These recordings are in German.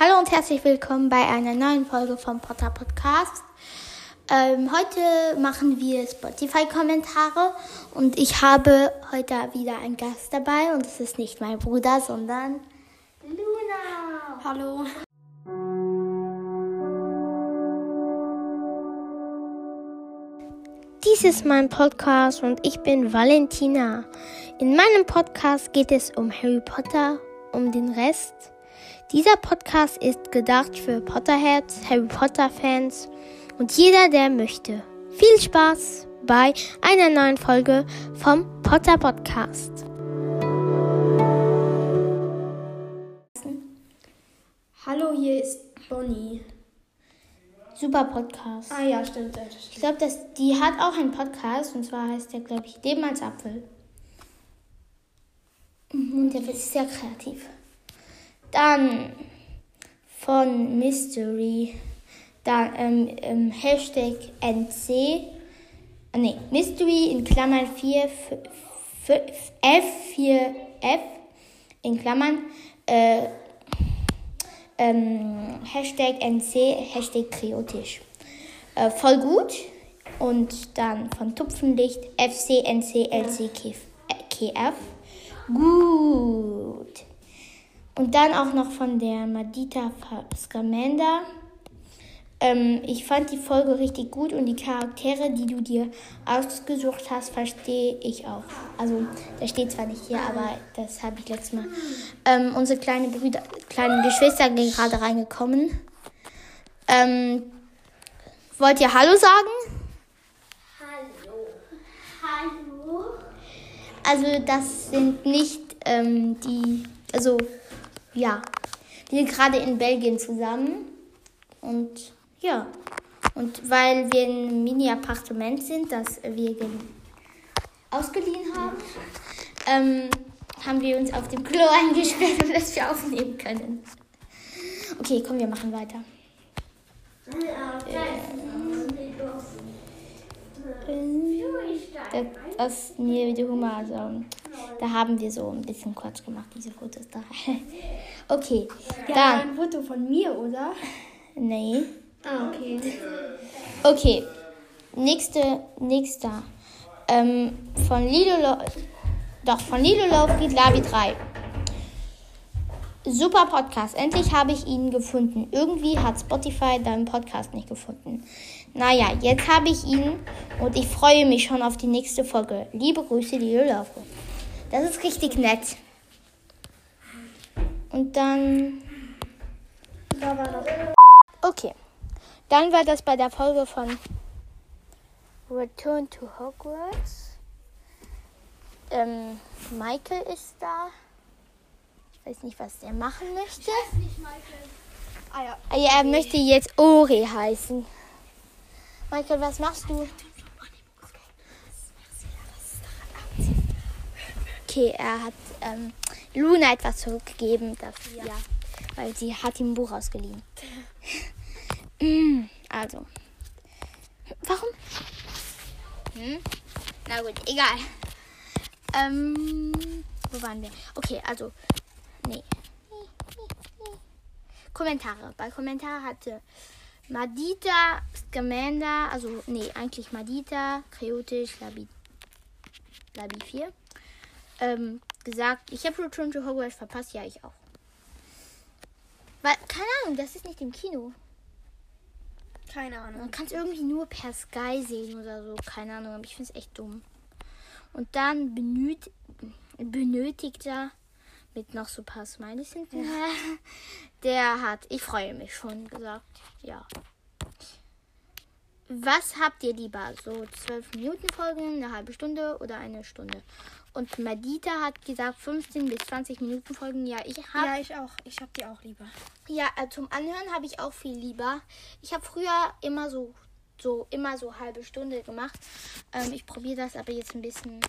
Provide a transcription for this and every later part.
Hallo und herzlich willkommen bei einer neuen Folge vom Potter Podcast. Ähm, heute machen wir Spotify-Kommentare und ich habe heute wieder einen Gast dabei und es ist nicht mein Bruder, sondern Luna. Hallo. Dies ist mein Podcast und ich bin Valentina. In meinem Podcast geht es um Harry Potter, um den Rest. Dieser Podcast ist gedacht für Potterheads, Harry Potter Fans und jeder, der möchte. Viel Spaß bei einer neuen Folge vom Potter Podcast. Hallo, hier ist Bonnie. Super Podcast. Ah ja, stimmt. das Ich stimmt. glaube, die hat auch einen Podcast und zwar heißt der, glaube ich, Leben als Apfel. Mhm, Und der ist sehr kreativ. Dann von Mystery, dann ähm, ähm, Hashtag NC, äh, nee, Mystery in Klammern 4, F, F, F4F in Klammern, äh, ähm, Hashtag NC, Hashtag kriotisch. Äh, voll gut. Und dann von Tupfenlicht FCNCLCKF. KF. Gut. Und dann auch noch von der Madita Scamander. Ähm, ich fand die Folge richtig gut und die Charaktere, die du dir ausgesucht hast, verstehe ich auch. Also, das steht zwar nicht hier, aber das habe ich letztes Mal. Ähm, unsere kleine Brüder, kleinen Geschwister sind gerade reingekommen. Ähm, wollt ihr Hallo sagen? Hallo. Also, das sind nicht ähm, die, also, ja, wir sind gerade in Belgien zusammen und ja, und weil wir in einem Mini-Appartement sind, das wir ge- ausgeliehen haben, ähm, haben wir uns auf dem Klo eingesperrt, dass wir aufnehmen können. Okay, komm, wir machen weiter. Das, das nee, die Hummer, also, da haben wir so ein bisschen kurz gemacht, diese Fotos da. okay, Ja, dann, ein Foto von mir, oder? nee. Ah, okay. Okay, nächste, nächster. Ähm, von Lilo, Lo doch, von Lilo Lovefried Lavi 3. Super Podcast. Endlich habe ich ihn gefunden. Irgendwie hat Spotify deinen Podcast nicht gefunden. Naja, jetzt habe ich ihn und ich freue mich schon auf die nächste Folge. Liebe Grüße, Lilo Lovefried. Das ist richtig nett. Und dann. Okay. Dann war das bei der Folge von Return to Hogwarts. Ähm, Michael ist da. Ich weiß nicht, was der machen möchte. Nicht Michael. Ah. Ah ja, er möchte jetzt Ori heißen. Michael, was machst du? Okay, er hat ähm, Luna etwas zurückgegeben dafür, ja. weil sie hat ihm ein Buch ausgeliehen. Mm, also, warum? Hm? Na gut, egal. Ähm, wo waren wir? Okay, also, nee. Kommentare. Bei Kommentare hatte Madita, Scamander, also nee, eigentlich Madita, Kreotisch, Labi, Labi 4, ähm, gesagt, ich habe Return to Hogwarts verpasst, ja, ich auch. Weil, keine Ahnung, das ist nicht im Kino. Keine Ahnung. Man kann es irgendwie nur per Sky sehen oder so, keine Ahnung, aber ich finde es echt dumm. Und dann benöt benötigt er mit noch so ein paar Smileys hinten. Der hat, ich freue mich schon gesagt, ja. Was habt ihr lieber? So 12 Minuten Folgen, eine halbe Stunde oder eine Stunde? Und Madita hat gesagt 15 bis 20 Minuten Folgen. Ja, ich habe Ja, ich auch. Ich hab die auch lieber. ja, äh, zum Anhören habe ich auch viel lieber. Ich habe früher immer so, so, immer so halbe Stunde gemacht. Ähm, ich probiere das aber jetzt ein bisschen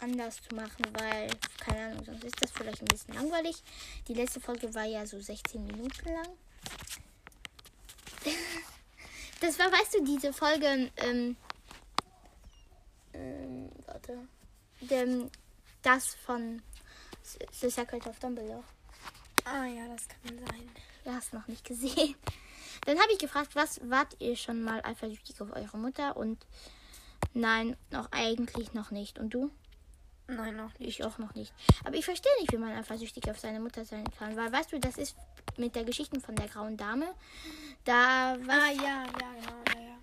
anders zu machen, weil, keine Ahnung, sonst ist das vielleicht ein bisschen langweilig. Die letzte Folge war ja so 16 Minuten lang. Das war, weißt du, diese Folge, ähm, ähm, warte, dem, das von The Secret of Dumbledore. Ah ja, das kann sein. Du hast noch nicht gesehen. Dann habe ich gefragt, was wart ihr schon mal eifersüchtig auf eure Mutter? Und nein, noch eigentlich noch nicht. Und du? Nein, noch nicht. Ich auch noch nicht. Aber ich verstehe nicht, wie man eifersüchtig auf seine Mutter sein kann. Weil, weißt du, das ist mit der Geschichte von der grauen Dame. Da war. Ah, ja, ja, genau, ja, ja.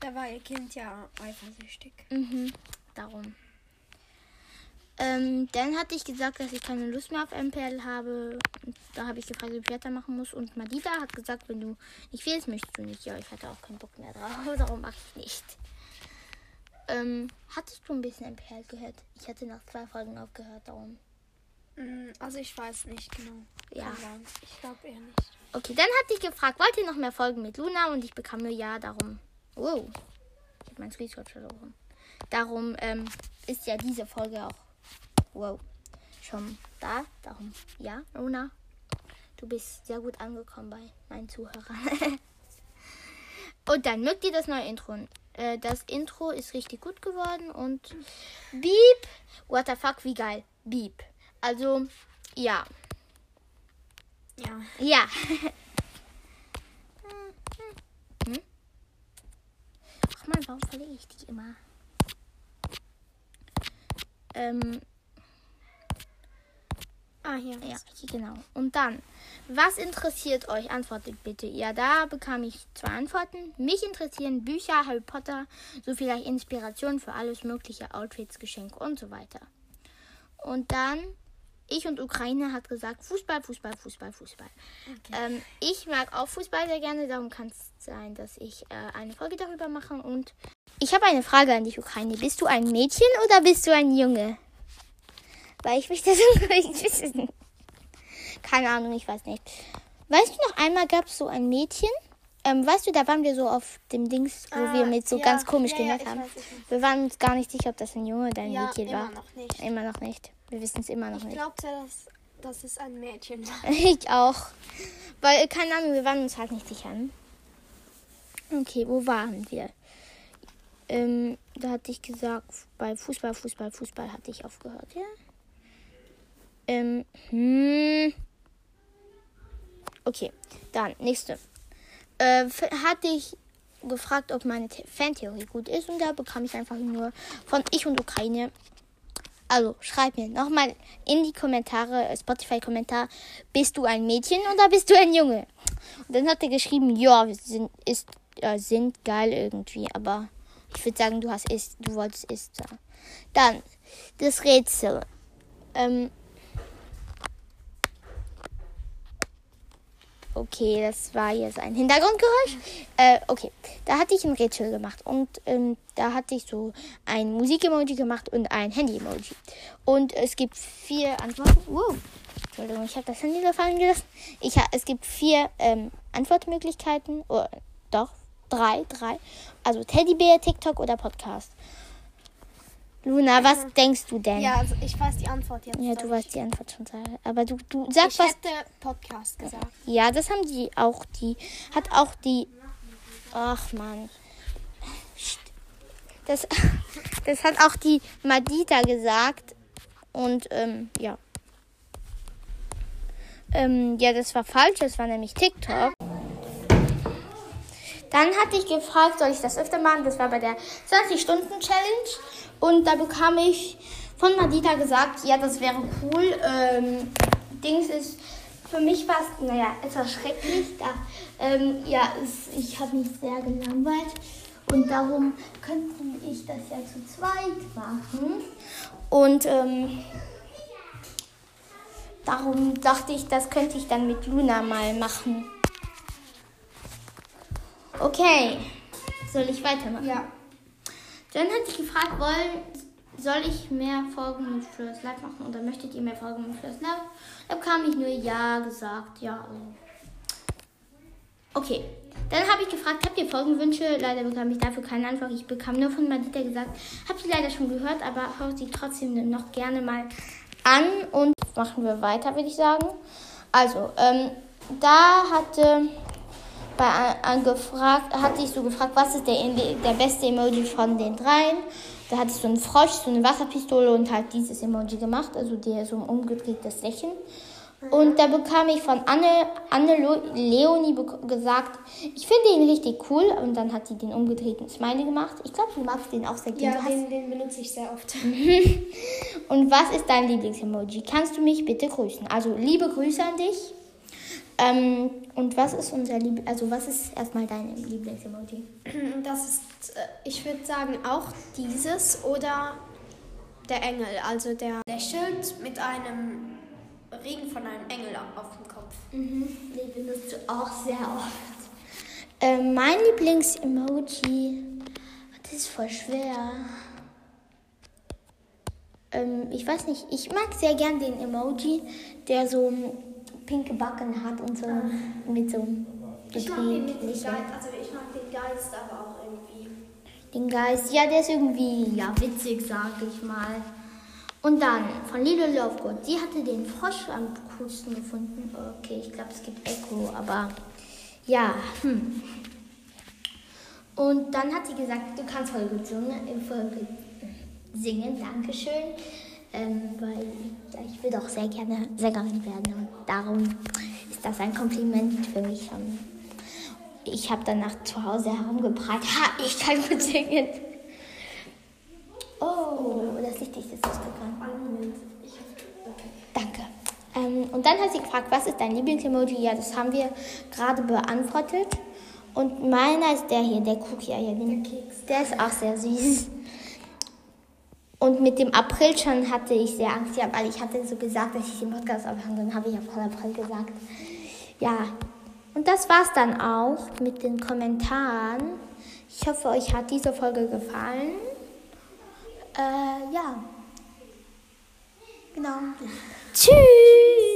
Da war ihr Kind ja eifersüchtig. Mhm, darum. Ähm, dann hatte ich gesagt, dass ich keine Lust mehr auf MPL habe. Und Da habe ich gefragt, ob ich weitermachen muss. Und Madita hat gesagt, wenn du nicht willst, möchtest du nicht. Ja, ich hatte auch keinen Bock mehr drauf. Darum mache ich nicht. Ähm, hattest du ein bisschen MPL gehört? Ich hatte nach zwei Folgen aufgehört, darum. Mm, Also ich weiß nicht genau. Ja. Ich glaube eher nicht. Okay, dann hatte ich gefragt, wollt ihr noch mehr Folgen mit Luna? Und ich bekam nur ja, darum. Wow. Ich habe mein Screenshot verloren. Darum ähm, ist ja diese Folge auch. Wow. Schon da. Darum. Ja, Luna. Du bist sehr gut angekommen bei meinen Zuhörern. und dann mögt ihr das neue Intro. Äh, das Intro ist richtig gut geworden und Beep. What the fuck, wie geil. Beep. Also, ja. Ja. Ja. hm? Ach man, warum verlege ich die immer? Ähm, Ah, hier. ja, genau. Und dann, was interessiert euch? Antwortet bitte. Ja, da bekam ich zwei Antworten. Mich interessieren Bücher, Harry Potter, so vielleicht Inspiration für alles mögliche, Outfits, Geschenke und so weiter. Und dann, ich und Ukraine hat gesagt, Fußball, Fußball, Fußball, Fußball. Ähm, ich mag auch Fußball sehr gerne, darum kann es sein, dass ich äh, eine Folge darüber mache. Und ich habe eine Frage an dich, Ukraine. Bist du ein Mädchen oder bist du ein Junge? Weil ich möchte das unbedingt wissen. Keine Ahnung, ich weiß nicht. Weißt du noch, einmal gab es so ein Mädchen. Ähm, weißt du, da waren wir so auf dem Dings, wo Ah, wir mit so ja, ganz komisch ja, ja, gehört ich haben. ich. Wir waren uns gar nicht sicher, ob das ein Junge oder ein Ja, Mädchen immer war. noch nicht. Immer noch nicht. Wir wissen es immer noch Ich nicht. glaubte, dass, dass es ein Mädchen war. Ich auch. Weil, keine Ahnung, wir waren uns halt nicht sicher. ne? Okay, wo waren wir? Ähm, da hatte ich gesagt, bei Fußball, Fußball, Fußball hatte ich aufgehört, ja? Ähm, hm. Okay, dann, nächste. Äh, hatte ich gefragt, ob meine The- Fantheorie gut ist und da bekam ich einfach nur von Ich und Ukraine also schreib mir nochmal in die Kommentare, äh, Spotify-Kommentar, bist du ein Mädchen oder bist du ein Junge? Und dann hat er geschrieben, ja, sind, ist, äh, sind geil irgendwie, aber ich würde sagen, du hast ist, du wolltest ist. Dann das Rätsel. Ähm, Okay, das war jetzt ein Hintergrundgeräusch. Äh, okay, da hatte ich ein Rätsel gemacht und ähm, da hatte ich so ein Musik-Emoji gemacht und ein Handy-Emoji. Und es gibt vier Antworten. Wow. Entschuldigung, ich habe das Handy da fallen gelassen. Ich ha es gibt vier ähm, Antwortmöglichkeiten. Oh, doch, drei, drei. Also Teddybär, TikTok oder Podcast. Luna, was denkst du denn? Ja, also ich weiß die Antwort jetzt. Ja, du weißt die Antwort schon. Aber du, du sag Ich was. hätte Podcast gesagt. Ja, das haben die auch. Die hat auch die. Ach man. Das, das hat auch die Madita gesagt. Und ähm, ja. Ähm, ja, das war falsch. Das war nämlich TikTok. Dann hatte ich gefragt, soll ich das öfter machen? Das war bei der 20-Stunden-Challenge. Und da bekam ich von Madita gesagt, ja, das wäre cool. Ähm, Dings ist, für mich war naja, etwas schrecklich. Da, ähm, ja, es, ich habe mich sehr gelangweilt. Und darum könnte ich das ja zu zweit machen. Und ähm, darum dachte ich, das könnte ich dann mit Luna mal machen. Okay, soll ich weitermachen? Ja. Dann hatte ich gefragt, wollen, soll ich mehr Folgen mit Fleurs Live machen oder möchtet ihr mehr Folgen mit Fleurs Live? Da bekam ich nur Ja gesagt. Ja, also. Okay. Dann habe ich gefragt, habt ihr Folgenwünsche? Leider bekam ich dafür keine Antwort. Ich bekam nur von Madita gesagt, habt ihr leider schon gehört, aber hört sie trotzdem noch gerne mal an. Und machen wir weiter, würde ich sagen. Also, ähm, da hatte bei an, gefragt, hatte ich so gefragt, was ist der, der beste Emoji von den dreien. Da hatte ich so einen Frosch, so eine Wasserpistole und halt dieses Emoji gemacht, also der so ein umgedrehtes Lächeln. Und da bekam ich von Anne, Anne Leonie gesagt, ich finde ihn richtig cool. Und dann hat sie den umgedrehten Smiley gemacht. Ich glaube, du magst den auch sehr gerne. Ja, den, den benutze ich sehr oft. Und was ist dein Lieblingsemoji? Kannst du mich bitte grüßen? Also liebe Grüße an dich. Ähm, und was ist unser Lieb also was ist erstmal dein Lieblingsemoji? Das ist, äh, ich würde sagen, auch dieses oder der Engel. Also der lächelt mit einem Regen von einem Engel auf dem Kopf. Den benutzt du auch sehr oft. Ähm, mein Lieblingsemoji, das ist voll schwer. Ähm, ich weiß nicht, ich mag sehr gern den Emoji, der so pinke Backen hat und so mit so Ich mag den, mit. Geist, also ich mag den Geist aber auch irgendwie. Den Geist, ja, der ist irgendwie, ja, witzig, sag ich mal. Und dann von Lilo Lovegood, sie hatte den Frosch am coolsten gefunden. Okay, ich glaube, es gibt Echo, aber ja, hm. Und dann hat sie gesagt, du kannst voll gut singen, äh, voll gut singen Dankeschön. Ähm, weil ja, ich will doch sehr gerne Sängerin werden und darum ist das ein Kompliment für mich. Ich habe danach zu Hause herumgeprallt. Ha, ich kann gut singen. Oh, das Licht ist ausgegangen. Hab, okay. Danke. Ähm, und dann hat sie gefragt, was ist dein Lieblingsemoji? Ja, das haben wir gerade beantwortet. Und meiner ist der hier, der Cookie. Ja, den, der ist auch sehr süß. Und mit dem April schon hatte ich sehr Angst, ja, weil ich hatte so gesagt, dass ich den Podcast aufhören, dann habe ich April, April gesagt. Ja, und das war's dann auch mit den Kommentaren. Ich hoffe, euch hat diese Folge gefallen. Äh, ja. Genau. Tschüss.